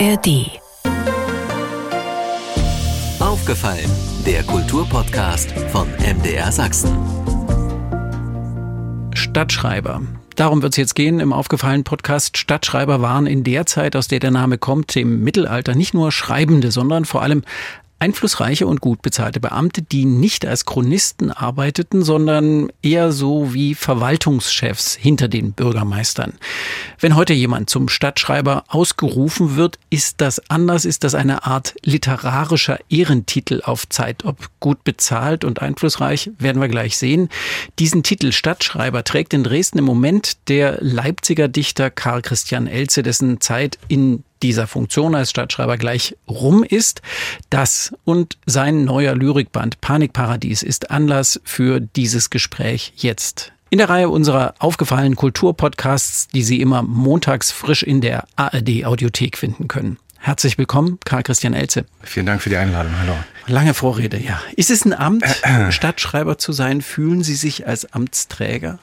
ARD. Aufgefallen, der Kulturpodcast von MDR Sachsen. Stadtschreiber. Darum wird es jetzt gehen im aufgefallenen Podcast. Stadtschreiber waren in der Zeit, aus der der Name kommt, im Mittelalter nicht nur Schreibende, sondern vor allem einflussreiche und gut bezahlte Beamte, die nicht als Chronisten arbeiteten, sondern eher so wie Verwaltungschefs hinter den Bürgermeistern. Wenn heute jemand zum Stadtschreiber ausgerufen wird, ist das anders, ist das eine Art literarischer Ehrentitel auf Zeit. Ob gut bezahlt und einflussreich, werden wir gleich sehen. Diesen Titel Stadtschreiber trägt in Dresden im Moment der Leipziger Dichter Karl Christian Elze, dessen Zeit in dieser Funktion als Stadtschreiber gleich rum ist. Das und sein neuer Lyrikband Panikparadies ist Anlass für dieses Gespräch jetzt. In der Reihe unserer aufgefallenen Kulturpodcasts, die Sie immer montags frisch in der ARD Audiothek finden können. Herzlich willkommen, Karl Christian Elze. Vielen Dank für die Einladung. Hallo. Lange Vorrede, ja. Ist es ein Amt, Stadtschreiber zu sein? Fühlen Sie sich als Amtsträger?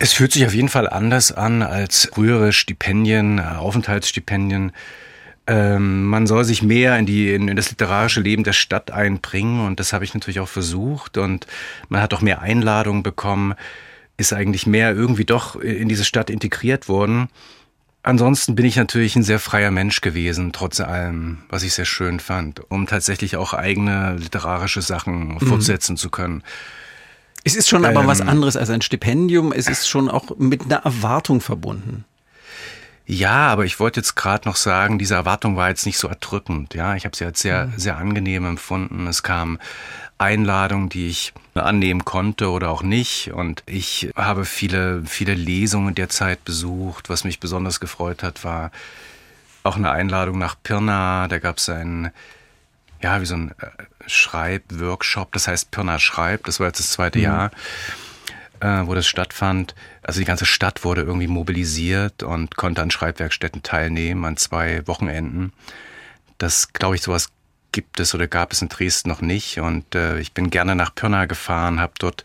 Es fühlt sich auf jeden Fall anders an als frühere Stipendien, äh, Aufenthaltsstipendien. Ähm, man soll sich mehr in, die, in, in, das literarische Leben der Stadt einbringen und das habe ich natürlich auch versucht und man hat auch mehr Einladungen bekommen, ist eigentlich mehr irgendwie doch in diese Stadt integriert worden. Ansonsten bin ich natürlich ein sehr freier Mensch gewesen, trotz allem, was ich sehr schön fand, um tatsächlich auch eigene literarische Sachen mhm. fortsetzen zu können. Es ist schon aber was ähm. anderes als ein Stipendium. Es ist schon auch mit einer Erwartung verbunden. Ja, aber ich wollte jetzt gerade noch sagen, diese Erwartung war jetzt nicht so erdrückend. Ja, ich habe sie als sehr, mhm. sehr angenehm empfunden. Es kamen Einladungen, die ich annehmen konnte oder auch nicht. Und ich habe viele, viele Lesungen derzeit besucht. Was mich besonders gefreut hat, war auch eine Einladung nach Pirna. Da gab es einen ja, wie so ein äh, Schreibworkshop, das heißt Pirna schreibt, das war jetzt das zweite mhm. Jahr, äh, wo das stattfand. Also die ganze Stadt wurde irgendwie mobilisiert und konnte an Schreibwerkstätten teilnehmen, an zwei Wochenenden. Das, glaube ich, sowas gibt es oder gab es in Dresden noch nicht. Und äh, ich bin gerne nach Pirna gefahren, habe dort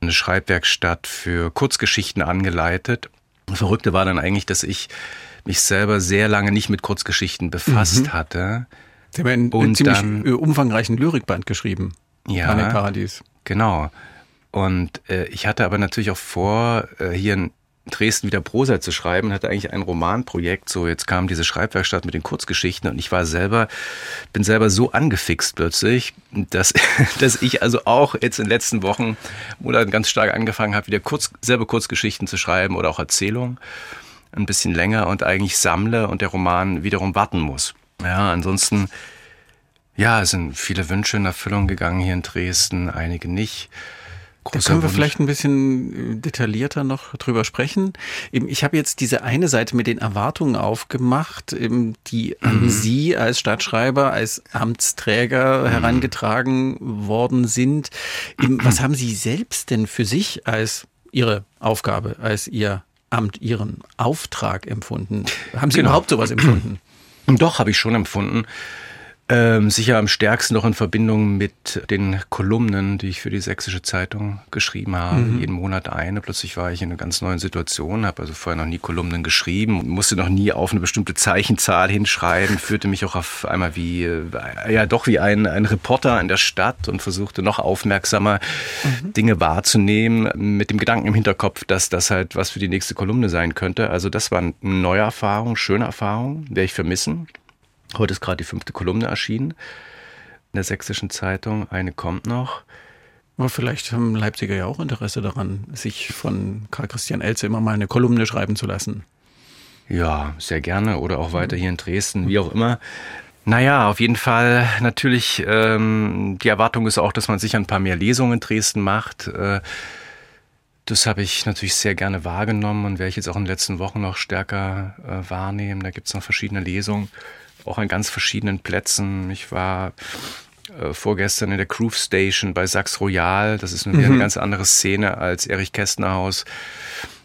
eine Schreibwerkstatt für Kurzgeschichten angeleitet. Das Verrückte war dann eigentlich, dass ich mich selber sehr lange nicht mit Kurzgeschichten befasst mhm. hatte. Sie haben einen und ziemlich dann, äh, umfangreichen Lyrikband geschrieben. Ja. Paradies. Genau. Und äh, ich hatte aber natürlich auch vor, äh, hier in Dresden wieder Prosa zu schreiben, hatte eigentlich ein Romanprojekt. So, jetzt kam diese Schreibwerkstatt mit den Kurzgeschichten und ich war selber, bin selber so angefixt plötzlich, dass, dass ich also auch jetzt in den letzten Wochen, Monaten ganz stark angefangen habe, wieder kurz, selber Kurzgeschichten zu schreiben oder auch Erzählungen. Ein bisschen länger und eigentlich sammle und der Roman wiederum warten muss. Ja, ansonsten, ja, es sind viele Wünsche in Erfüllung gegangen hier in Dresden, einige nicht. Da können wir Wunsch. vielleicht ein bisschen äh, detaillierter noch drüber sprechen. Ich habe jetzt diese eine Seite mit den Erwartungen aufgemacht, die an mhm. Sie als Stadtschreiber, als Amtsträger mhm. herangetragen worden sind. Was haben Sie selbst denn für sich als Ihre Aufgabe, als Ihr Amt, Ihren Auftrag empfunden? Haben Sie genau. überhaupt sowas empfunden? Doch, habe ich schon empfunden. Ähm, sicher am stärksten noch in Verbindung mit den Kolumnen, die ich für die Sächsische Zeitung geschrieben habe. Mhm. Jeden Monat eine. Plötzlich war ich in einer ganz neuen Situation, habe also vorher noch nie Kolumnen geschrieben, musste noch nie auf eine bestimmte Zeichenzahl hinschreiben, führte mich auch auf einmal wie, äh, ja doch wie ein, ein Reporter in der Stadt und versuchte noch aufmerksamer mhm. Dinge wahrzunehmen, mit dem Gedanken im Hinterkopf, dass das halt was für die nächste Kolumne sein könnte. Also das war eine neue Erfahrung, schöne Erfahrung, werde ich vermissen. Heute ist gerade die fünfte Kolumne erschienen in der Sächsischen Zeitung. Eine kommt noch. Aber vielleicht haben Leipziger ja auch Interesse daran, sich von Karl Christian Elze immer mal eine Kolumne schreiben zu lassen. Ja, sehr gerne. Oder auch weiter hier in Dresden, wie auch immer. Naja, auf jeden Fall natürlich, ähm, die Erwartung ist auch, dass man sich ein paar mehr Lesungen in Dresden macht. Äh, das habe ich natürlich sehr gerne wahrgenommen und werde ich jetzt auch in den letzten Wochen noch stärker äh, wahrnehmen. Da gibt es noch verschiedene Lesungen auch an ganz verschiedenen Plätzen. Ich war äh, vorgestern in der Groove Station bei Sachs Royal. Das ist mhm. eine ganz andere Szene als Erich Kästner Haus,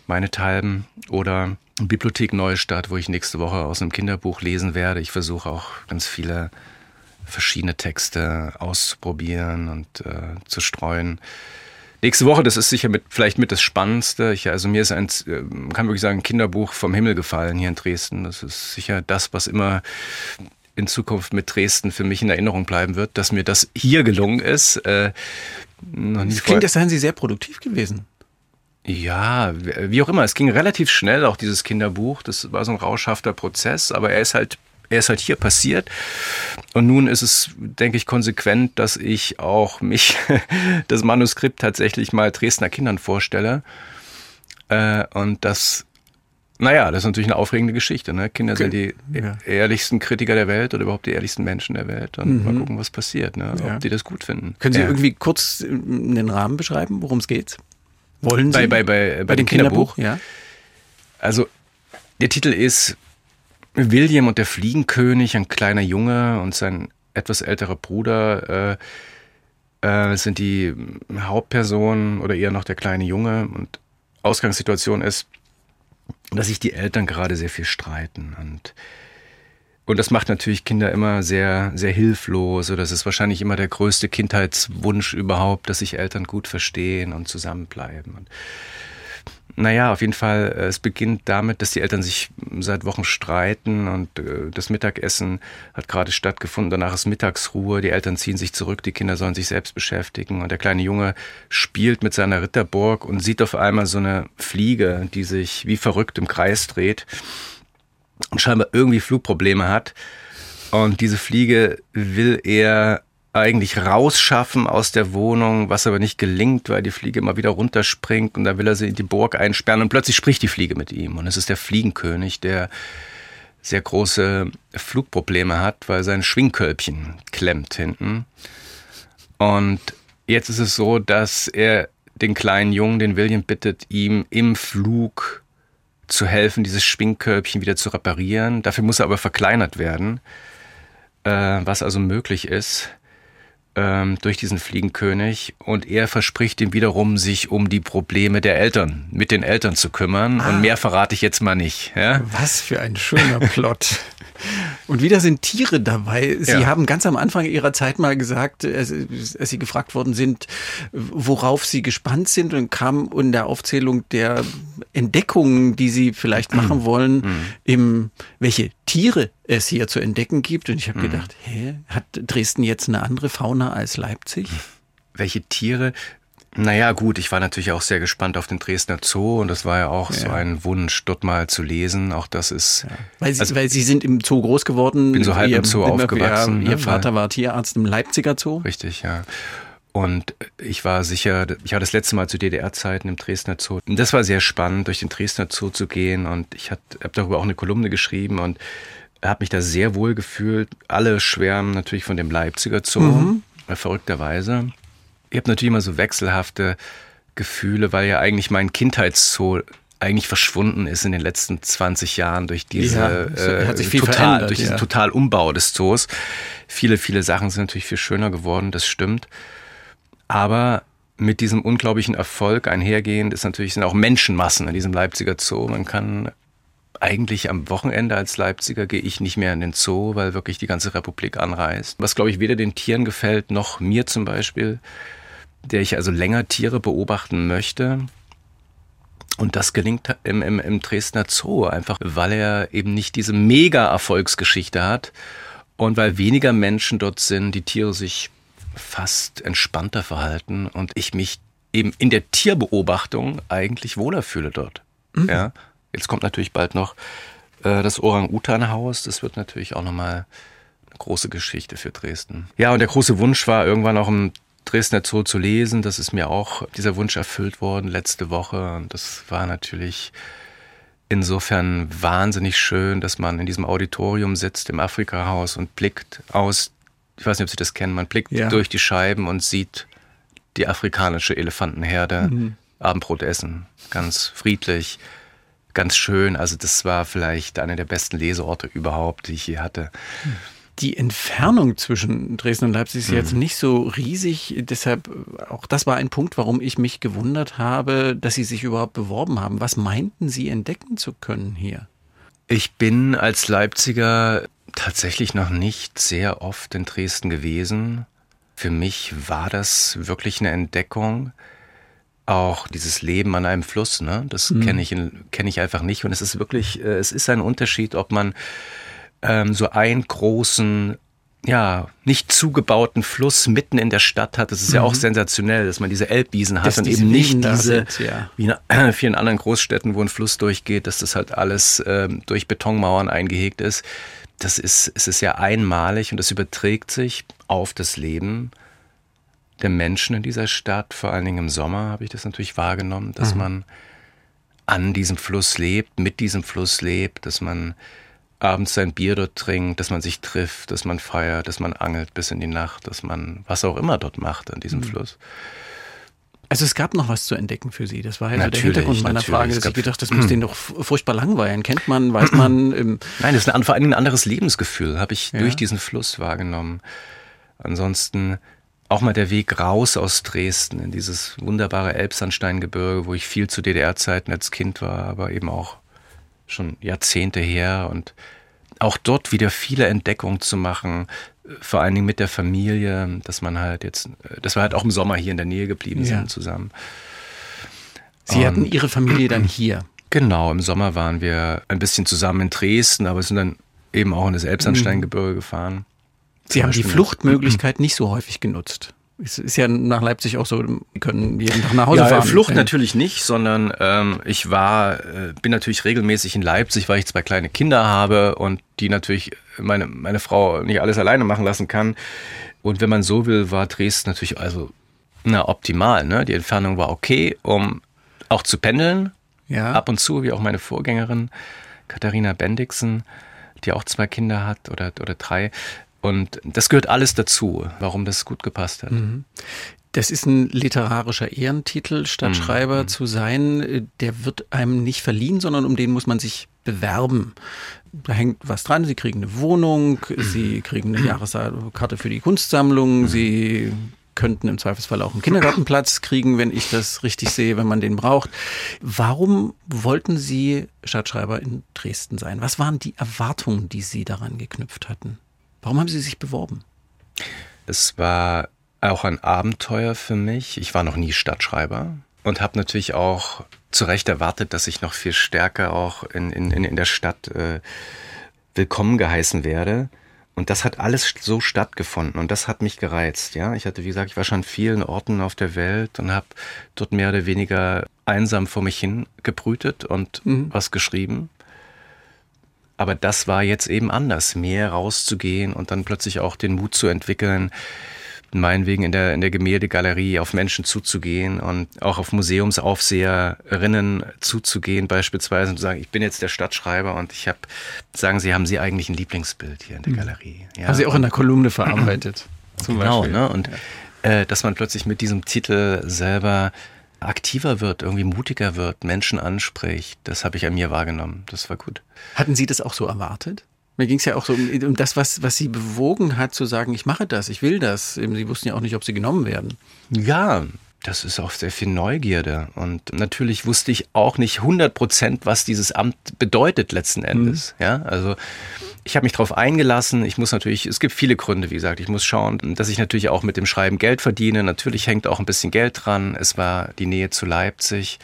meine Talben oder Bibliothek Neustadt, wo ich nächste Woche aus einem Kinderbuch lesen werde. Ich versuche auch ganz viele verschiedene Texte auszuprobieren und äh, zu streuen. Nächste Woche, das ist sicher mit, vielleicht mit das Spannendste. Ich, also mir ist ein, man kann wirklich sagen, ein Kinderbuch vom Himmel gefallen hier in Dresden. Das ist sicher das, was immer in Zukunft mit Dresden für mich in Erinnerung bleiben wird, dass mir das hier gelungen ist. Äh, das klingt, als seien Sie sehr produktiv gewesen. Ja, wie auch immer. Es ging relativ schnell, auch dieses Kinderbuch. Das war so ein rauschhafter Prozess, aber er ist halt, er ist halt hier passiert. Und nun ist es, denke ich, konsequent, dass ich auch mich, das Manuskript tatsächlich mal Dresdner Kindern vorstelle. Äh, und das naja, das ist natürlich eine aufregende Geschichte. Ne? Kinder okay. sind die ja. ehrlichsten Kritiker der Welt oder überhaupt die ehrlichsten Menschen der Welt. Und mhm. mal gucken, was passiert, ne? ob ja. die das gut finden. Können Sie ja. irgendwie kurz den Rahmen beschreiben, worum es geht? Wollen Sie? Bei, bei, bei, bei, bei dem Kinderbuch? Kinderbuch? Ja. Also, der Titel ist William und der Fliegenkönig, ein kleiner Junge und sein etwas älterer Bruder äh, äh, sind die Hauptpersonen oder eher noch der kleine Junge. Und Ausgangssituation ist, dass sich die Eltern gerade sehr viel streiten und und das macht natürlich Kinder immer sehr, sehr hilflos. Das ist wahrscheinlich immer der größte Kindheitswunsch überhaupt, dass sich Eltern gut verstehen und zusammenbleiben. Und naja, auf jeden Fall, äh, es beginnt damit, dass die Eltern sich seit Wochen streiten und äh, das Mittagessen hat gerade stattgefunden. Danach ist Mittagsruhe, die Eltern ziehen sich zurück, die Kinder sollen sich selbst beschäftigen und der kleine Junge spielt mit seiner Ritterburg und sieht auf einmal so eine Fliege, die sich wie verrückt im Kreis dreht und scheinbar irgendwie Flugprobleme hat. Und diese Fliege will er eigentlich rausschaffen aus der Wohnung, was aber nicht gelingt, weil die Fliege immer wieder runterspringt und da will er sie in die Burg einsperren und plötzlich spricht die Fliege mit ihm und es ist der Fliegenkönig, der sehr große Flugprobleme hat, weil sein Schwingkölbchen klemmt hinten. Und jetzt ist es so, dass er den kleinen Jungen, den William bittet, ihm im Flug zu helfen, dieses Schwingkölbchen wieder zu reparieren. Dafür muss er aber verkleinert werden, äh, was also möglich ist ähm, durch diesen Fliegenkönig und er verspricht ihm wiederum, sich um die Probleme der Eltern, mit den Eltern zu kümmern. Ah. Und mehr verrate ich jetzt mal nicht. Ja? Was für ein schöner Plot. Und wieder sind Tiere dabei. Sie ja. haben ganz am Anfang Ihrer Zeit mal gesagt, als, als, Sie gefragt worden sind, worauf Sie gespannt sind und kam in der Aufzählung der Entdeckungen, die Sie vielleicht machen wollen, mhm. im, welche Tiere es hier zu entdecken gibt. Und ich habe mhm. gedacht, hä, hat Dresden jetzt eine andere Fauna als Leipzig? Welche Tiere? Naja, gut, ich war natürlich auch sehr gespannt auf den Dresdner Zoo und das war ja auch ja. so ein Wunsch, dort mal zu lesen. Auch das ist. Ja. Weil, Sie, also, weil Sie sind im Zoo groß geworden. Bin so halb ihr, im Zoo aufgewachsen. Ihr ne? Vater war Tierarzt im Leipziger Zoo. Richtig, ja. Und ich war sicher, ich war das letzte Mal zu DDR-Zeiten im Dresdner Zoo. Und das war sehr spannend, durch den Dresdner Zoo zu gehen. Und ich habe darüber auch eine Kolumne geschrieben und habe mich da sehr wohl gefühlt. Alle schwärmen natürlich von dem Leipziger Zoo, mhm. verrückterweise. Ich habe natürlich immer so wechselhafte Gefühle, weil ja eigentlich mein Kindheitszoo eigentlich verschwunden ist in den letzten 20 Jahren durch diese ja, äh, total, durch diesen ja. Totalumbau des Zoos. Viele, viele Sachen sind natürlich viel schöner geworden, das stimmt. Aber mit diesem unglaublichen Erfolg einhergehend ist natürlich sind auch Menschenmassen in diesem Leipziger Zoo. Man kann eigentlich am Wochenende als Leipziger gehe ich nicht mehr in den Zoo, weil wirklich die ganze Republik anreist. Was glaube ich weder den Tieren gefällt noch mir zum Beispiel der ich also länger Tiere beobachten möchte. Und das gelingt im, im, im Dresdner Zoo einfach, weil er eben nicht diese Mega-Erfolgsgeschichte hat und weil weniger Menschen dort sind, die Tiere sich fast entspannter verhalten und ich mich eben in der Tierbeobachtung eigentlich wohler fühle dort. Mhm. Ja, jetzt kommt natürlich bald noch äh, das Orang-Utan-Haus. Das wird natürlich auch nochmal eine große Geschichte für Dresden. Ja, und der große Wunsch war irgendwann auch im Dresdner Zoo zu lesen. Das ist mir auch dieser Wunsch erfüllt worden letzte Woche. Und das war natürlich insofern wahnsinnig schön, dass man in diesem Auditorium sitzt im Afrika-Haus und blickt aus, ich weiß nicht, ob Sie das kennen, man blickt ja. durch die Scheiben und sieht die afrikanische Elefantenherde mhm. Abendbrot essen. Ganz friedlich, ganz schön. Also das war vielleicht einer der besten Leseorte überhaupt, die ich je hatte. Mhm die Entfernung zwischen Dresden und Leipzig ist mhm. jetzt nicht so riesig. Deshalb, auch das war ein Punkt, warum ich mich gewundert habe, dass Sie sich überhaupt beworben haben. Was meinten Sie entdecken zu können hier? Ich bin als Leipziger tatsächlich noch nicht sehr oft in Dresden gewesen. Für mich war das wirklich eine Entdeckung. auch dieses Leben an einem Fluss, ne? Das mhm. kenne ich, kenne ich einfach nicht. Und es ist wirklich, äh, es ist ein Unterschied, ob man ähm, so einen großen, ja, nicht zugebauten Fluss mitten in der Stadt hat. Das ist mhm. ja auch mhm. sensationell, dass man diese Elbwiesen hat dass und eben nicht diese, sind, ja. wie in vielen anderen Großstädten, wo ein Fluss durchgeht, dass das halt alles ähm, durch Betonmauern eingehegt ist. Das ist, es ist ja einmalig und das überträgt sich auf das Leben der Menschen in dieser Stadt, vor allen Dingen im Sommer habe ich das natürlich wahrgenommen, dass mhm. man an diesem Fluss lebt, mit diesem Fluss lebt, dass man abends sein Bier dort trinkt, dass man sich trifft, dass man feiert, dass man angelt bis in die Nacht, dass man was auch immer dort macht an diesem mhm. Fluss. Also es gab noch was zu entdecken für Sie. Das war ja der Hintergrund meiner Frage, dass ich gedacht, das muss den doch furchtbar langweilen. Kennt man, weiß man? Nein, das ist ein, vor allem ein anderes Lebensgefühl, habe ich ja. durch diesen Fluss wahrgenommen. Ansonsten auch mal der Weg raus aus Dresden in dieses wunderbare Elbsandsteingebirge, wo ich viel zu DDR-Zeiten als Kind war, aber eben auch schon Jahrzehnte her und auch dort wieder viele Entdeckungen zu machen, vor allen Dingen mit der Familie, dass man halt jetzt, dass wir halt auch im Sommer hier in der Nähe geblieben ja. sind zusammen. Sie und, hatten Ihre Familie dann hier? Genau, im Sommer waren wir ein bisschen zusammen in Dresden, aber sind dann eben auch in das Elbsandsteingebirge mhm. gefahren. Sie haben die Fluchtmöglichkeit nicht so häufig genutzt. Es ist ja nach Leipzig auch so, wir können jeden Tag nach Hause ja, fahren. Flucht natürlich nicht, sondern ähm, ich war, äh, bin natürlich regelmäßig in Leipzig, weil ich zwei kleine Kinder habe und die natürlich meine, meine Frau nicht alles alleine machen lassen kann. Und wenn man so will, war Dresden natürlich also na, optimal. Ne? Die Entfernung war okay, um auch zu pendeln. Ja. Ab und zu, wie auch meine Vorgängerin Katharina Bendixen, die auch zwei Kinder hat oder, oder drei. Und das gehört alles dazu, warum das gut gepasst hat. Mhm. Das ist ein literarischer Ehrentitel, Stadtschreiber mhm. zu sein. Der wird einem nicht verliehen, sondern um den muss man sich bewerben. Da hängt was dran. Sie kriegen eine Wohnung, Sie kriegen eine Jahreskarte für die Kunstsammlung, mhm. Sie könnten im Zweifelsfall auch einen Kindergartenplatz kriegen, wenn ich das richtig sehe, wenn man den braucht. Warum wollten Sie Stadtschreiber in Dresden sein? Was waren die Erwartungen, die Sie daran geknüpft hatten? Warum haben Sie sich beworben? Es war auch ein Abenteuer für mich. Ich war noch nie Stadtschreiber und habe natürlich auch zu Recht erwartet, dass ich noch viel stärker auch in, in, in der Stadt äh, willkommen geheißen werde. Und das hat alles so stattgefunden und das hat mich gereizt. Ja, ich hatte, wie gesagt, ich war schon an vielen Orten auf der Welt und habe dort mehr oder weniger einsam vor mich hin gebrütet und mhm. was geschrieben. Aber das war jetzt eben anders, mehr rauszugehen und dann plötzlich auch den Mut zu entwickeln, meinetwegen in der, in der Gemäldegalerie auf Menschen zuzugehen und auch auf Museumsaufseherinnen zuzugehen beispielsweise und zu sagen, ich bin jetzt der Stadtschreiber und ich habe, sagen Sie, haben Sie eigentlich ein Lieblingsbild hier in der hm. Galerie? Ja, haben Sie auch in der Kolumne verarbeitet? zum genau, Beispiel. ne? Und äh, dass man plötzlich mit diesem Titel selber aktiver wird, irgendwie mutiger wird, Menschen anspricht. Das habe ich an mir wahrgenommen. Das war gut. Hatten Sie das auch so erwartet? Mir ging es ja auch so um, um, das, was, was Sie bewogen hat, zu sagen, ich mache das, ich will das. Sie wussten ja auch nicht, ob Sie genommen werden. Ja, das ist auch sehr viel Neugierde. Und natürlich wusste ich auch nicht 100 Prozent, was dieses Amt bedeutet letzten Endes. Mhm. Ja, also ich habe mich darauf eingelassen. Ich muss natürlich, es gibt viele Gründe, wie gesagt. Ich muss schauen, dass ich natürlich auch mit dem Schreiben Geld verdiene. Natürlich hängt auch ein bisschen Geld dran. Es war die Nähe zu Leipzig.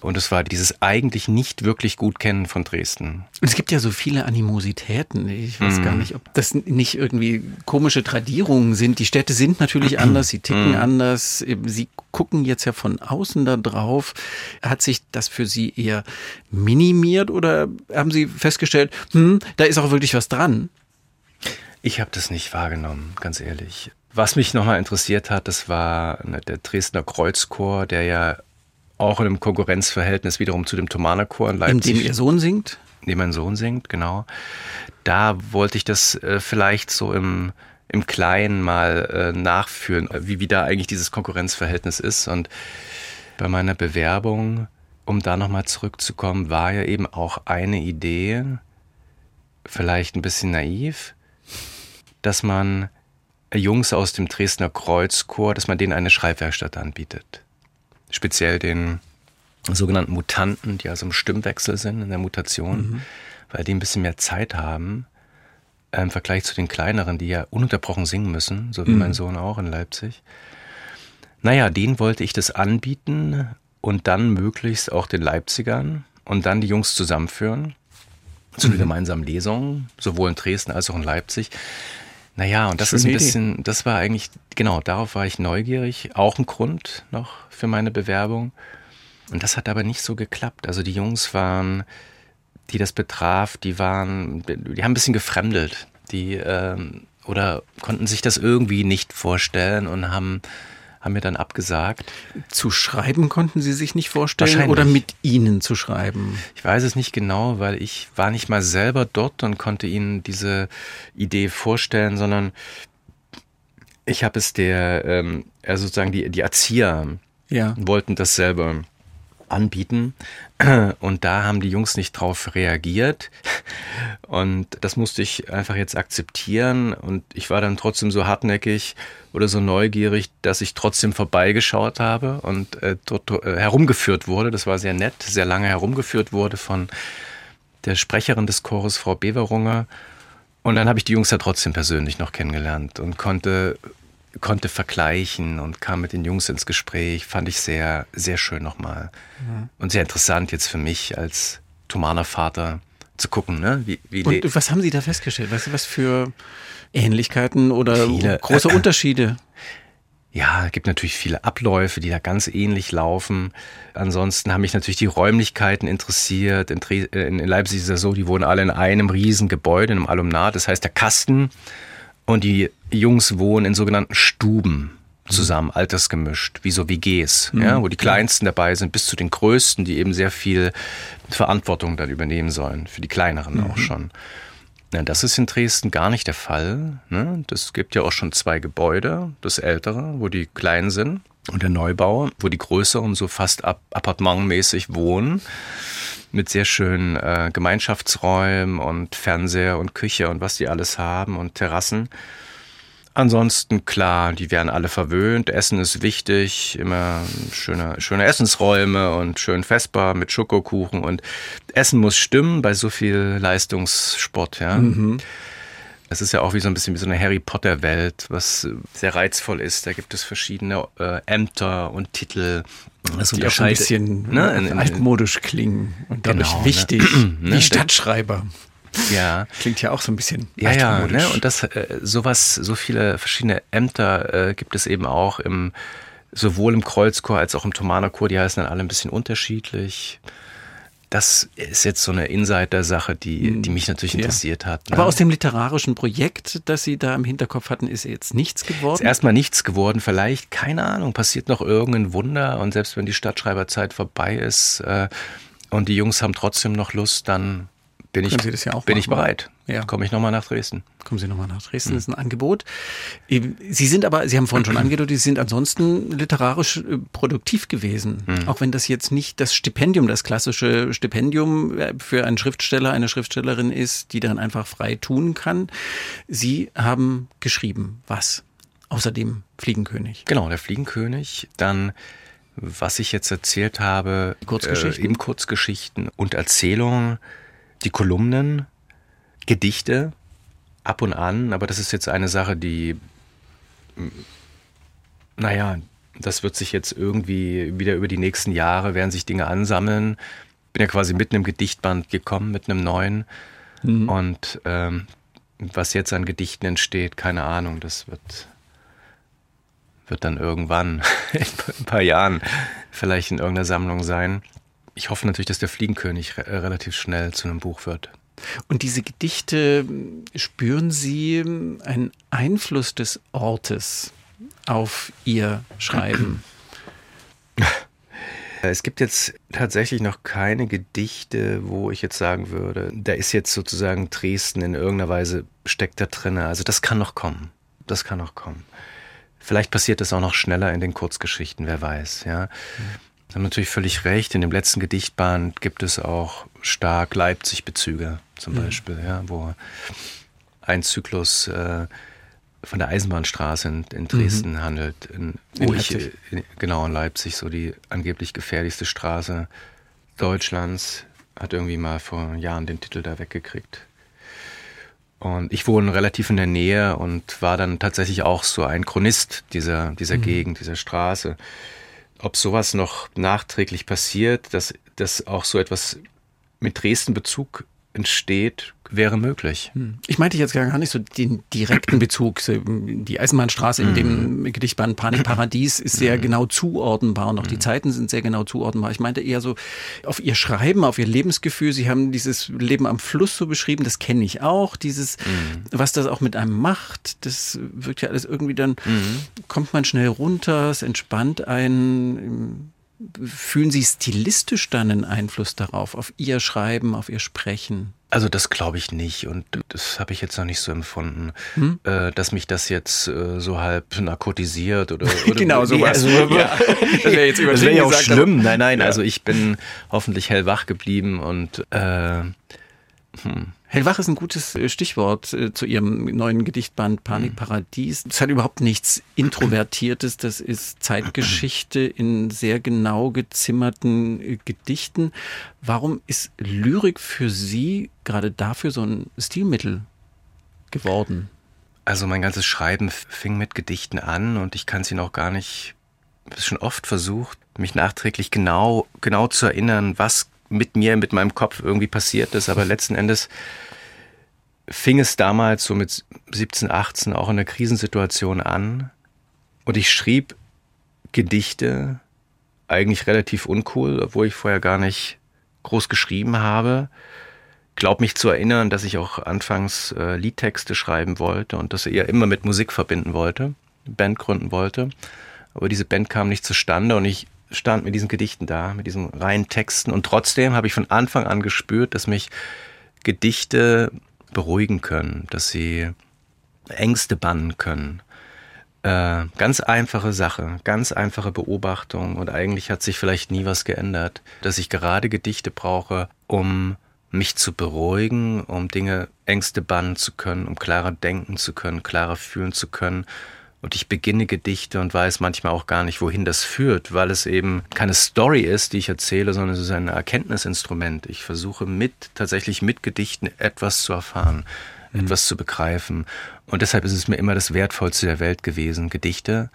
Und es war dieses eigentlich nicht wirklich gut kennen von Dresden. Und es gibt ja so viele Animositäten. Ich weiß mm. gar nicht, ob das nicht irgendwie komische Tradierungen sind. Die Städte sind natürlich anders, sie ticken mm. anders. Sie gucken jetzt ja von außen da drauf. Hat sich das für Sie eher minimiert oder haben Sie festgestellt, hm, da ist auch wirklich was dran? Ich habe das nicht wahrgenommen, ganz ehrlich. Was mich nochmal interessiert hat, das war der Dresdner Kreuzchor, der ja auch in einem Konkurrenzverhältnis wiederum zu dem Thomanerchor in Leipzig. In dem Ihr Sohn singt? In dem mein Sohn singt, genau. Da wollte ich das äh, vielleicht so im, im Kleinen mal äh, nachführen, wie, wie da eigentlich dieses Konkurrenzverhältnis ist. Und bei meiner Bewerbung, um da nochmal zurückzukommen, war ja eben auch eine Idee, vielleicht ein bisschen naiv, dass man Jungs aus dem Dresdner Kreuzchor, dass man denen eine Schreibwerkstatt anbietet speziell den sogenannten Mutanten, die also im Stimmwechsel sind, in der Mutation, mhm. weil die ein bisschen mehr Zeit haben äh, im Vergleich zu den kleineren, die ja ununterbrochen singen müssen, so wie mhm. mein Sohn auch in Leipzig. naja, denen wollte ich das anbieten und dann möglichst auch den Leipzigern und dann die Jungs zusammenführen zu einer mhm. gemeinsamen Lesung, sowohl in Dresden als auch in Leipzig. Naja, und das Schöne ist ein bisschen, Idee. das war eigentlich, genau, darauf war ich neugierig. Auch ein Grund noch für meine Bewerbung. Und das hat aber nicht so geklappt. Also die Jungs waren, die das betraf, die waren, die haben ein bisschen gefremdelt. Die, ähm, oder konnten sich das irgendwie nicht vorstellen und haben haben mir dann abgesagt. Zu schreiben konnten Sie sich nicht vorstellen oder mit Ihnen zu schreiben? Ich weiß es nicht genau, weil ich war nicht mal selber dort und konnte Ihnen diese Idee vorstellen, sondern ich habe es der, ähm, also sozusagen die, die Erzieher ja. wollten das selber anbieten. Und da haben die Jungs nicht drauf reagiert. Und das musste ich einfach jetzt akzeptieren. Und ich war dann trotzdem so hartnäckig oder so neugierig, dass ich trotzdem vorbeigeschaut habe und äh, dort äh, herumgeführt wurde. Das war sehr nett, sehr lange herumgeführt wurde von der Sprecherin des Chores, Frau Beverunger. Und dann habe ich die Jungs ja trotzdem persönlich noch kennengelernt und konnte konnte vergleichen und kam mit den Jungs ins Gespräch. Fand ich sehr, sehr schön nochmal. Mhm. Und sehr interessant jetzt für mich als Thomaner Vater zu gucken. Ne? Wie, wie und was haben Sie da festgestellt? Was, was für Ähnlichkeiten oder viele, große äh, Unterschiede? Ja, es gibt natürlich viele Abläufe, die da ganz ähnlich laufen. Ansonsten haben mich natürlich die Räumlichkeiten interessiert. In, äh, in Leipzig ist es so, die wohnen alle in einem riesen Gebäude, in einem Alumnat. Das heißt, der Kasten und die Jungs wohnen in sogenannten Stuben zusammen, mhm. altersgemischt, wie so WGs, mhm. ja, wo die Kleinsten dabei sind, bis zu den Größten, die eben sehr viel Verantwortung dann übernehmen sollen, für die Kleineren mhm. auch schon. Ja, das ist in Dresden gar nicht der Fall. Ne? Das gibt ja auch schon zwei Gebäude, das ältere, wo die Kleinen sind, und der Neubau, wo die größeren so fast appartementmäßig wohnen mit sehr schönen äh, Gemeinschaftsräumen und Fernseher und Küche und was die alles haben und Terrassen. Ansonsten klar, die werden alle verwöhnt. Essen ist wichtig, immer schöne, schöne Essensräume und schön festbar mit Schokokuchen und Essen muss stimmen bei so viel Leistungssport, ja. Mhm. Es ist ja auch wie so ein bisschen wie so eine Harry Potter Welt, was sehr reizvoll ist. Da gibt es verschiedene äh, Ämter und Titel das die auch ein bisschen ne, in, in, altmodisch klingen und dadurch genau, ne? wichtig. Ne? Die Stadtschreiber. Ja. Klingt ja auch so ein bisschen. Ja, ja, ne? Und das, äh, sowas, so viele verschiedene Ämter äh, gibt es eben auch im, sowohl im Kreuzchor als auch im Thomanerchor. Die heißen dann alle ein bisschen unterschiedlich das ist jetzt so eine Insider-Sache, die, die mich natürlich interessiert ja. hat. Ne? Aber aus dem literarischen Projekt, das Sie da im Hinterkopf hatten, ist jetzt nichts geworden? Ist erstmal nichts geworden. Vielleicht, keine Ahnung, passiert noch irgendein Wunder. Und selbst wenn die Stadtschreiberzeit vorbei ist äh, und die Jungs haben trotzdem noch Lust, dann bin ich, ja bin ich bereit. Ja. Komme ich nochmal nach Dresden. Kommen Sie nochmal nach Dresden, mhm. das ist ein Angebot. Sie sind aber, Sie haben vorhin schon angedeutet, Sie sind ansonsten literarisch äh, produktiv gewesen. Mhm. Auch wenn das jetzt nicht das Stipendium, das klassische Stipendium äh, für einen Schriftsteller, eine Schriftstellerin ist, die dann einfach frei tun kann. Sie haben geschrieben. Was? Außerdem Fliegenkönig. Genau, der Fliegenkönig. Dann was ich jetzt erzählt habe, Kurzgeschichten, äh, eben Kurzgeschichten und Erzählungen die Kolumnen, Gedichte ab und an, aber das ist jetzt eine Sache, die, naja, das wird sich jetzt irgendwie wieder über die nächsten Jahre, werden sich Dinge ansammeln. Bin ja quasi mitten im Gedichtband gekommen, mit einem neuen. Mhm. Und ähm, was jetzt an Gedichten entsteht, keine Ahnung, das wird, wird dann irgendwann, in ein paar Jahren, vielleicht in irgendeiner Sammlung sein ich hoffe natürlich, dass der Fliegenkönig re relativ schnell zu einem Buch wird. Und diese Gedichte, spüren Sie einen Einfluss des Ortes auf Ihr Schreiben? Es gibt jetzt tatsächlich noch keine Gedichte, wo ich jetzt sagen würde, da ist jetzt sozusagen Dresden in irgendeiner Weise steckt da drin. Also das kann noch kommen. Das kann noch kommen. Vielleicht passiert das auch noch schneller in den Kurzgeschichten, wer weiß, ja. Mhm. Sie haben natürlich völlig recht. In dem letzten Gedichtband gibt es auch stark Leipzig-Bezüge zum mhm. Beispiel, ja, wo ein Zyklus äh, von der Eisenbahnstraße in, in Dresden mhm. handelt. In, wo in ich, in, genau, in Leipzig, so die angeblich gefährlichste Straße Deutschlands, hat irgendwie mal vor Jahren den Titel da weggekriegt. Und ich wohne relativ in der Nähe und war dann tatsächlich auch so ein Chronist dieser, dieser mhm. Gegend, dieser Straße. Ob sowas noch nachträglich passiert, dass, dass auch so etwas mit Dresden Bezug entsteht, wäre möglich. Hm. Ich meinte jetzt gar nicht so den direkten Bezug. Die Eisenbahnstraße in dem mhm. Gedichtband Panikparadies ist sehr mhm. genau zuordnenbar und auch die. Zeiten sind sehr genau zuordnenbar. Ich meinte eher so auf ihr Schreiben, auf ihr Lebensgefühl. Sie haben dieses Leben am Fluss so beschrieben, das kenne ich auch. Dieses, was das auch mit einem macht, das wirkt ja alles irgendwie dann, kommt man schnell runter, es entspannt einen Fühlen Sie stilistisch dann einen Einfluss darauf, auf Ihr Schreiben, auf Ihr Sprechen? Also das glaube ich nicht und das habe ich jetzt noch nicht so empfunden, hm? äh, dass mich das jetzt äh, so halb narkotisiert oder, oder genau sowas. Nee, also, ja, das wäre jetzt das wär ja auch schlimm. nein, nein. Ja. Also ich bin hoffentlich hellwach geblieben und äh, hm. Hellwach ist ein gutes äh, Stichwort äh, zu Ihrem neuen Gedichtband Panikparadies. Das hat überhaupt nichts Introvertiertes, das ist Zeitgeschichte in sehr genau gezimmerten äh, Gedichten. Warum ist Lyrik für Sie gerade dafür so ein Stilmittel geworden? Also mein ganzes Schreiben fing mit Gedichten an und ich kann sie noch gar nicht, ich habe schon oft versucht, mich nachträglich genau, genau zu erinnern, was mit mir, mit meinem Kopf irgendwie passiert ist. Aber letzten Endes fing es damals so mit 17, 18 auch in einer Krisensituation an. Und ich schrieb Gedichte, eigentlich relativ uncool, obwohl ich vorher gar nicht groß geschrieben habe. Glaub mich zu erinnern, dass ich auch anfangs äh, Liedtexte schreiben wollte und das eher immer mit Musik verbinden wollte, Band gründen wollte. Aber diese Band kam nicht zustande und ich stand mit diesen Gedichten da, mit diesen reinen Texten. Und trotzdem habe ich von Anfang an gespürt, dass mich Gedichte beruhigen können, dass sie Ängste bannen können. Äh, ganz einfache Sache, ganz einfache Beobachtung und eigentlich hat sich vielleicht nie was geändert, dass ich gerade Gedichte brauche, um mich zu beruhigen, um Dinge, Ängste bannen zu können, um klarer denken zu können, klarer fühlen zu können und ich beginne Gedichte und weiß manchmal auch gar nicht, wohin das führt, weil es eben keine Story ist, die ich erzähle, sondern es ist ein Erkenntnisinstrument. Ich versuche mit, tatsächlich mit Gedichten etwas zu erfahren, mhm. etwas zu begreifen. Und deshalb ist es mir immer das Wertvollste der Welt gewesen, Gedichte.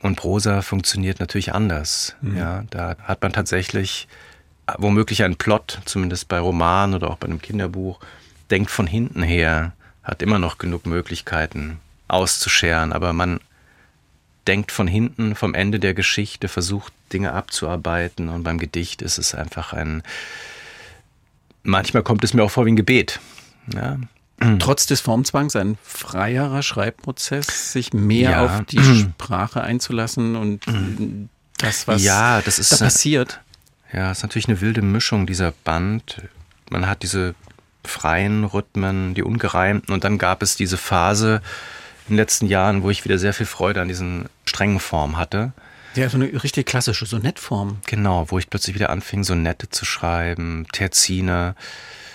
Und Prosa funktioniert natürlich anders. Mhm. Ja, da hat man tatsächlich womöglich einen Plot, zumindest bei Romanen oder auch bei einem Kinderbuch, denkt von hinten her, hat immer noch genug Möglichkeiten, auszuscheren, aber man denkt von hinten, vom Ende der Geschichte, versucht Dinge abzuarbeiten und beim Gedicht ist es einfach ein, manchmal kommt es mir auch vor wie ein Gebet. Ja. Trotz des Formzwangs ein freierer Schreibprozess, sich mehr ja. auf die Sprache einzulassen und das, was ja, das ist, da passiert. Ja, es ist natürlich eine wilde Mischung, dieser Band. Man hat diese freien Rhythmen, die ungereimten und dann gab es diese Phase, in den letzten Jahren, wo ich wieder sehr viel Freude an diesen strengen Formen hatte. Ja, so eine richtig klassische Sonettform. Genau, wo ich plötzlich wieder anfing, Sonette zu schreiben, Terzine,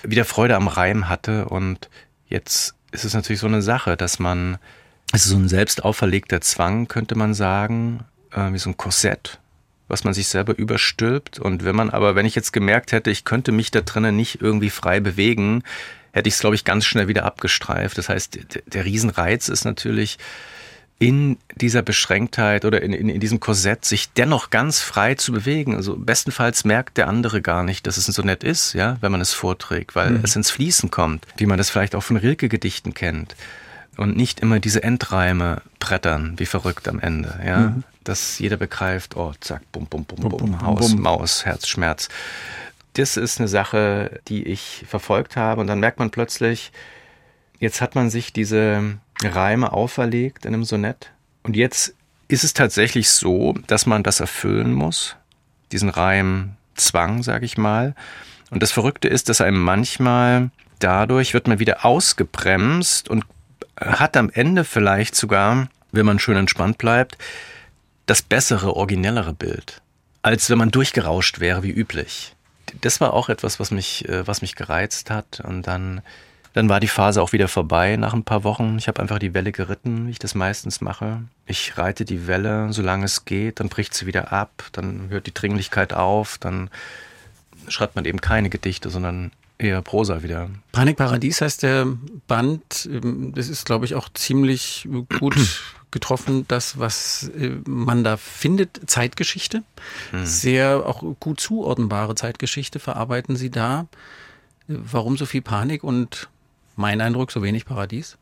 wieder Freude am Reim hatte. Und jetzt ist es natürlich so eine Sache, dass man, es ist so ein selbst auferlegter Zwang, könnte man sagen, äh, wie so ein Korsett, was man sich selber überstülpt. Und wenn man aber, wenn ich jetzt gemerkt hätte, ich könnte mich da drinnen nicht irgendwie frei bewegen, hätte ich es, glaube ich, ganz schnell wieder abgestreift. Das heißt, der Riesenreiz ist natürlich, in dieser Beschränktheit oder in, in, in, diesem Korsett sich dennoch ganz frei zu bewegen. Also bestenfalls merkt der andere gar nicht, dass es so nett ist, ja, wenn man es vorträgt, weil mhm. es ins Fließen kommt, wie man das vielleicht auch von Rilke-Gedichten kennt. Und nicht immer diese Endreime brettern, wie verrückt am Ende, ja. Mhm. Dass jeder begreift, oh, zack, bum, bum, bum, bum, bum, bum Haus, bum. Maus, Herzschmerz das ist eine Sache, die ich verfolgt habe. Und dann merkt man plötzlich, jetzt hat man sich diese Reime auferlegt in einem Sonett. Und jetzt ist es tatsächlich so, dass man das erfüllen muss. Diesen Reimzwang, sage ich mal. Und das Verrückte ist, dass einem manchmal dadurch wird man wieder ausgebremst und hat am Ende vielleicht sogar, wenn man schön entspannt bleibt, das bessere, originellere Bild, als wenn man durchgerauscht wäre wie üblich das war auch etwas, was mich, äh, was mich gereizt hat. Und dann, dann war die Phase auch wieder vorbei nach ein paar Wochen. Ich habe einfach die Welle geritten, wie ich das meistens mache. Ich reite die Welle, solange es geht, dann bricht sie wieder ab, dann hört die Dringlichkeit auf, dann schreibt man eben keine Gedichte, sondern eher Prosa wieder. Panikparadies heißt der Band. Ähm, das ist, glaube ich, auch ziemlich gut getroffen, das, was äh, man da findet. Zeitgeschichte. Hm. Sehr auch gut zuordnbare Zeitgeschichte verarbeiten Sie da. Warum so viel Panik und mein Eindruck, so wenig Paradies?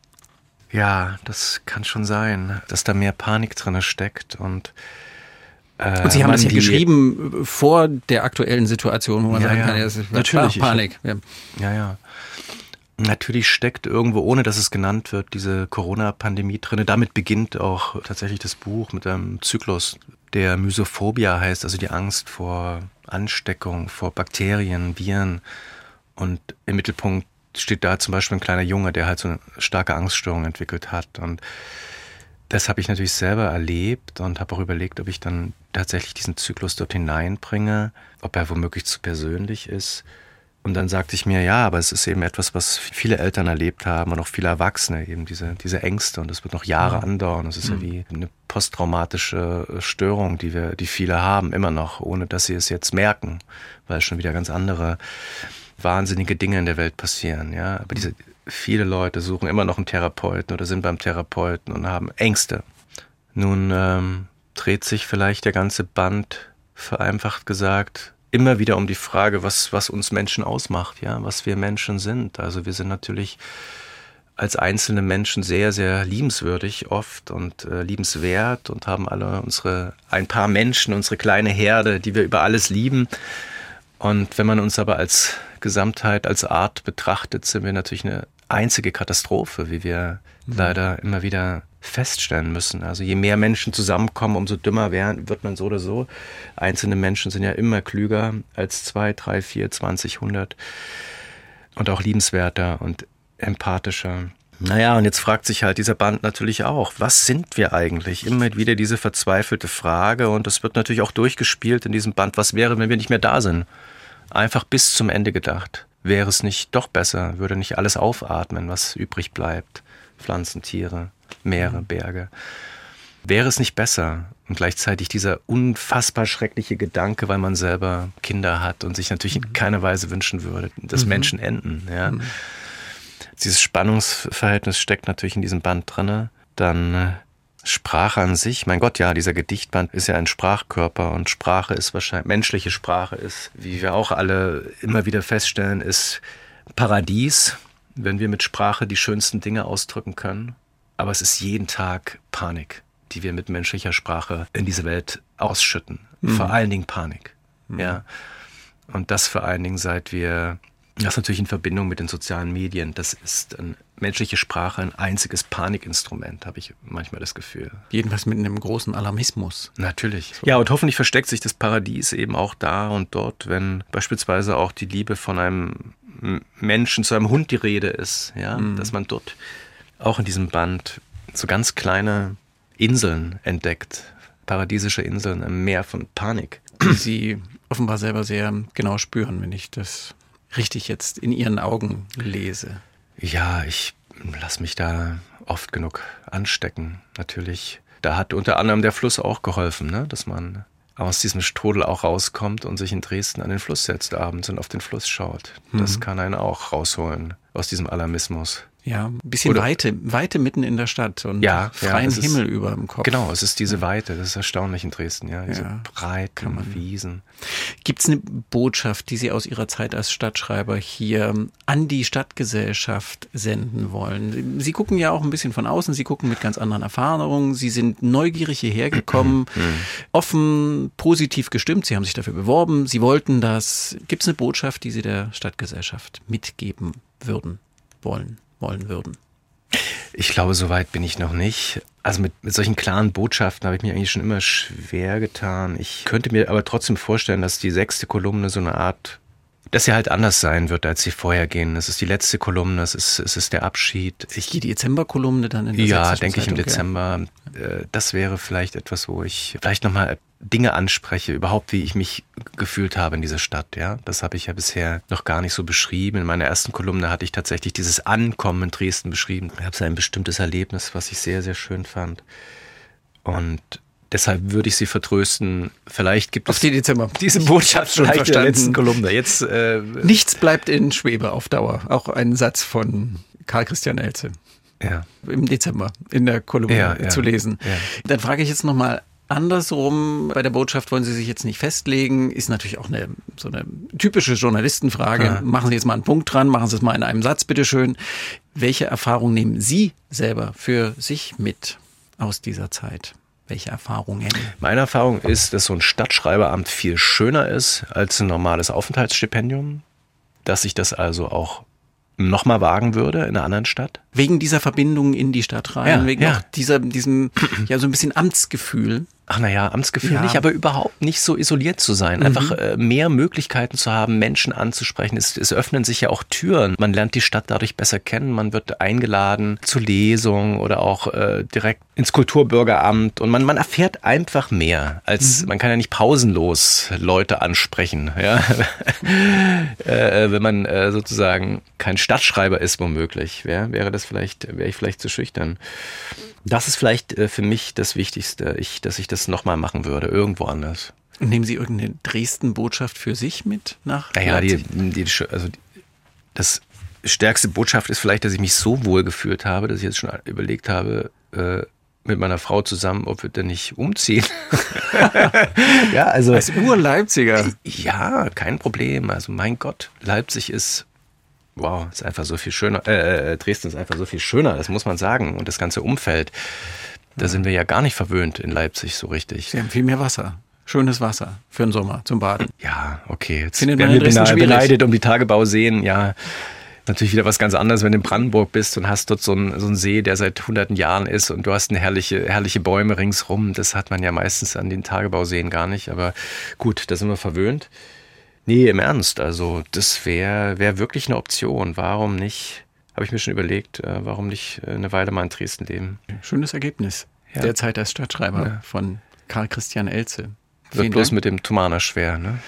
Ja, das kann schon sein, dass da mehr Panik drin steckt und äh, und Sie haben das ja geschrieben vor der aktuellen Situation, wo man ja, sagen kann, ja, es ist natürlich Panik. Ja. ja, ja. Natürlich steckt irgendwo, ohne dass es genannt wird, diese Corona-Pandemie drin. Damit beginnt auch tatsächlich das Buch mit einem Zyklus, der Mysophobia heißt, also die Angst vor Ansteckung, vor Bakterien, Viren. Und im Mittelpunkt steht da zum Beispiel ein kleiner Junge, der halt so eine starke Angststörung entwickelt hat. Und das habe ich natürlich selber erlebt und habe auch überlegt, ob ich dann tatsächlich diesen Zyklus dort hineinbringe, ob er womöglich zu persönlich ist. Und dann sagte ich mir, ja, aber es ist eben etwas, was viele Eltern erlebt haben und auch viele Erwachsene, eben diese, diese Ängste. Und das wird noch Jahre ja. andauern. Es ist mhm. ja wie eine posttraumatische Störung, die wir, die viele haben, immer noch, ohne dass sie es jetzt merken, weil schon wieder ganz andere wahnsinnige Dinge in der Welt passieren, ja. Aber diese, viele Leute suchen immer noch einen Therapeuten oder sind beim Therapeuten und haben Ängste. Nun ähm, dreht sich vielleicht der ganze Band, vereinfacht gesagt, immer wieder um die Frage, was, was uns Menschen ausmacht, ja, was wir Menschen sind. Also wir sind natürlich als einzelne Menschen sehr, sehr liebenswürdig oft und äh, liebenswert und haben alle unsere, ein paar Menschen, unsere kleine Herde, die wir über alles lieben. Und wenn man uns aber als Gesamtheit, als Art betrachtet, sind wir natürlich eine einzige Katastrophe, wie wir mhm. leider immer wieder feststellen müssen. Also je mehr Menschen zusammenkommen, umso dümmer werden, wird man so oder so. Einzelne Menschen sind ja immer klüger als zwei, drei, vier, zwanzig, hundert und auch liebenswerter und empathischer. Naja, und jetzt fragt sich halt dieser Band natürlich auch, was sind wir eigentlich? Immer wieder diese verzweifelte Frage und es wird natürlich auch durchgespielt in diesem Band, was wäre, wenn wir nicht mehr da sind? Einfach bis zum Ende gedacht. Wäre es nicht doch besser, würde nicht alles aufatmen, was übrig bleibt? Pflanzen, Tiere, Meere, mhm. Berge. Wäre es nicht besser? Und gleichzeitig dieser unfassbar schreckliche Gedanke, weil man selber Kinder hat und sich natürlich in mhm. keiner Weise wünschen würde, dass mhm. Menschen enden. Ja. Mhm dieses Spannungsverhältnis steckt natürlich in diesem Band drinne. Dann äh, Sprache an sich, mein Gott, ja, dieser Gedichtband ist ja ein Sprachkörper und Sprache ist wahrscheinlich, menschliche Sprache ist, wie wir auch alle immer wieder feststellen, ist Paradies, wenn wir mit Sprache die schönsten Dinge ausdrücken können. Aber es ist jeden Tag Panik, die wir mit menschlicher Sprache in diese Welt ausschütten. Mhm. Vor allen Dingen Panik. Mhm. Ja. Und das vor allen Dingen, seit wir das natürlich in Verbindung mit den sozialen Medien. Das ist eine menschliche Sprache ein einziges Panikinstrument, habe ich manchmal das Gefühl. Jedenfalls mit einem großen Alarmismus. Natürlich. So. Ja, und hoffentlich versteckt sich das Paradies eben auch da und dort, wenn beispielsweise auch die Liebe von einem Menschen zu einem Hund die Rede ist. Ja, mhm. dass man dort auch in diesem Band so ganz kleine Inseln entdeckt. Paradiesische Inseln im Meer von Panik. Die Sie offenbar selber sehr genau spüren, wenn ich das richtig jetzt in Ihren Augen lese? Ja, ich lasse mich da oft genug anstecken, natürlich. Da hat unter anderem der Fluss auch geholfen, ne? dass man aus diesem Strudel auch rauskommt und sich in Dresden an den Fluss setzt abends und auf den Fluss schaut. Das mhm. kann einen auch rausholen aus diesem Alarmismus. Ja, ein bisschen Oder, Weite, Weite mitten in der Stadt und ja, freien ja, Himmel ist, über dem Kopf. Genau, es ist diese Weite, das ist erstaunlich in Dresden, ja, diese ja, breiten man, Wiesen. Gibt es eine Botschaft, die Sie aus Ihrer Zeit als Stadtschreiber hier an die Stadtgesellschaft senden wollen? Sie gucken ja auch ein bisschen von außen, Sie gucken mit ganz anderen Erfahrungen, Sie sind neugierig hierher gekommen, mhm. offen, positiv gestimmt, Sie haben sich dafür beworben, Sie wollten das. Gibt es eine Botschaft, die Sie der Stadtgesellschaft mitgeben würden, wollen? Wollen würden? Ich glaube, so weit bin ich noch nicht. Also mit, mit solchen klaren Botschaften habe ich mir eigentlich schon immer schwer getan. Ich könnte mir aber trotzdem vorstellen, dass die sechste Kolumne so eine Art dass sie halt anders sein wird, als sie vorher gehen. Es ist die letzte Kolumne, es ist, es ist der Abschied. Ich, die Dezemberkolumne dann in der Ja, denke ich im Dezember. Äh, das wäre vielleicht etwas, wo ich vielleicht nochmal Dinge anspreche, überhaupt wie ich mich gefühlt habe in dieser Stadt. Ja, das habe ich ja bisher noch gar nicht so beschrieben. In meiner ersten Kolumne hatte ich tatsächlich dieses Ankommen in Dresden beschrieben. Ich habe so ein bestimmtes Erlebnis, was ich sehr, sehr schön fand. Und deshalb würde ich Sie vertrösten. Vielleicht gibt auf es die Dezember. diese Botschaft schon in der letzten Kolumne. Jetzt äh, Nichts bleibt in Schwebe auf Dauer. Auch ein Satz von Karl Christian Elze ja. im Dezember in der Kolumne Ja, ja. zu lesen. Dann frage ich jetzt nochmal andersrum. Bei der Botschaft wollen Sie sich jetzt nicht festlegen. Ist natürlich auch eine so eine typische Journalistenfrage. Ja. Machen Sie jetzt mal einen Punkt dran, machen Sie es mal in einem Satz, bitteschön. Welche Erfahrung nehmen Sie selber für sich mit aus dieser Zeit? Welche Erfahrungen? Meine Erfahrung ist, dass so ein Stadtschreiberamt viel schöner ist als ein normales Aufenthaltsstipendium. Dass ich das also auch nochmal wagen würde in einer anderen Stadt. Wegen dieser Verbindung in die Stadt rein, Ja, wegen ja. auch dieser, diesem, ja, so ein bisschen Amtsgefühl. Ach naja, Amtsgefühl Ja. nicht, aber überhaupt nicht so isoliert zu sein. Einfach äh, mehr Möglichkeiten zu haben, Menschen anzusprechen. Es, es öffnen sich ja auch Türen. Man lernt die Stadt dadurch besser kennen. Man wird eingeladen zu Lesungen oder auch äh, direkt ins Kulturbürgeramt. Und man, man erfährt einfach mehr. Als man kann ja nicht pausenlos Leute ansprechen. Ja? äh, wenn man äh, sozusagen kein Stadtschreiber ist, womöglich. Wär, wäre das vielleicht, wäre ich vielleicht zu schüchtern. Das ist vielleicht äh, für mich das Wichtigste, ich, dass ich das nochmal machen würde, irgendwo anders. Und nehmen Sie irgendeine Dresden-Botschaft für sich mit nach Naja, die, die, also die, das stärkste Botschaft ist vielleicht, dass ich mich so wohl gefühlt habe, dass ich jetzt schon überlegt habe, äh, mit meiner Frau zusammen, ob wir denn nicht umziehen. ja, also. Als Ur-Leipziger. Ja, kein Problem. Also mein Gott, Leipzig ist, wow, ist einfach so viel schöner. Äh, äh, Dresden ist einfach so viel schöner, das muss man sagen. Und das ganze Umfeld, da sind wir ja gar nicht verwöhnt in Leipzig so richtig. Sie haben viel mehr Wasser. Schönes Wasser für den Sommer zum Baden. Ja, okay. Jetzt Findet werden wir schwierig. beneidet um die Tagebauseen. Ja, natürlich wieder was ganz anderes, wenn du in Brandenburg bist und hast dort so einen, so einen See, der seit hunderten Jahren ist und du hast eine herrliche, herrliche Bäume ringsrum. Das hat man ja meistens an den Tagebauseen gar nicht. Aber gut, da sind wir verwöhnt. Nee, im Ernst. Also das wäre wär wirklich eine Option. Warum nicht? Habe ich mir schon überlegt, äh, warum nicht äh, eine Weile mal in Dresden leben? Schönes Ergebnis Ja. der Zeit als Stadtschreiber Ja. von Karl Christian Elze. Wird Vielen bloß Dank. mit dem Tomana schwer, ne?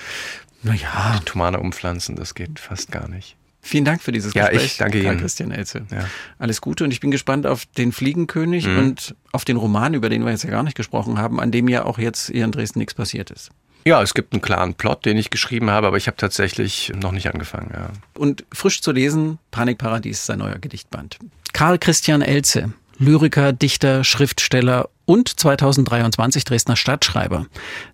Naja, Tomane umpflanzen, das geht fast gar nicht. vielen Dank für dieses Ja, Gespräch. ich danke Karl Ihnen. Christian Elze. Ja. Alles Gute und ich bin gespannt auf den Fliegenkönig Mhm. und auf den Roman, über den wir jetzt ja gar nicht gesprochen haben, an dem ja auch jetzt hier in Dresden nichts passiert ist. Ja, es gibt einen klaren Plot, den ich geschrieben habe, aber ich habe tatsächlich noch nicht angefangen. Ja. Und frisch zu lesen, Panikparadies, sein neuer Gedichtband. Karl Christian Elze, Lyriker, Dichter, Schriftsteller und 2023 Dresdner Stadtschreiber.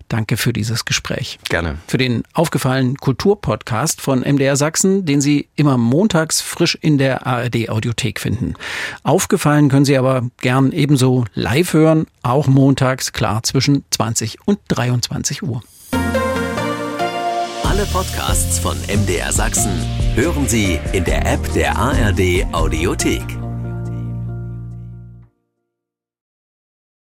Danke für dieses Gespräch. Gerne. Für den aufgefallenen Kulturpodcast von MDR Sachsen, den Sie immer montags frisch in der ARD Audiothek finden. Aufgefallen können Sie aber gern ebenso live hören, auch montags, klar, zwischen 20 und 23 Uhr. Alle Podcasts von MDR Sachsen hören Sie in der App der ARD Audiothek.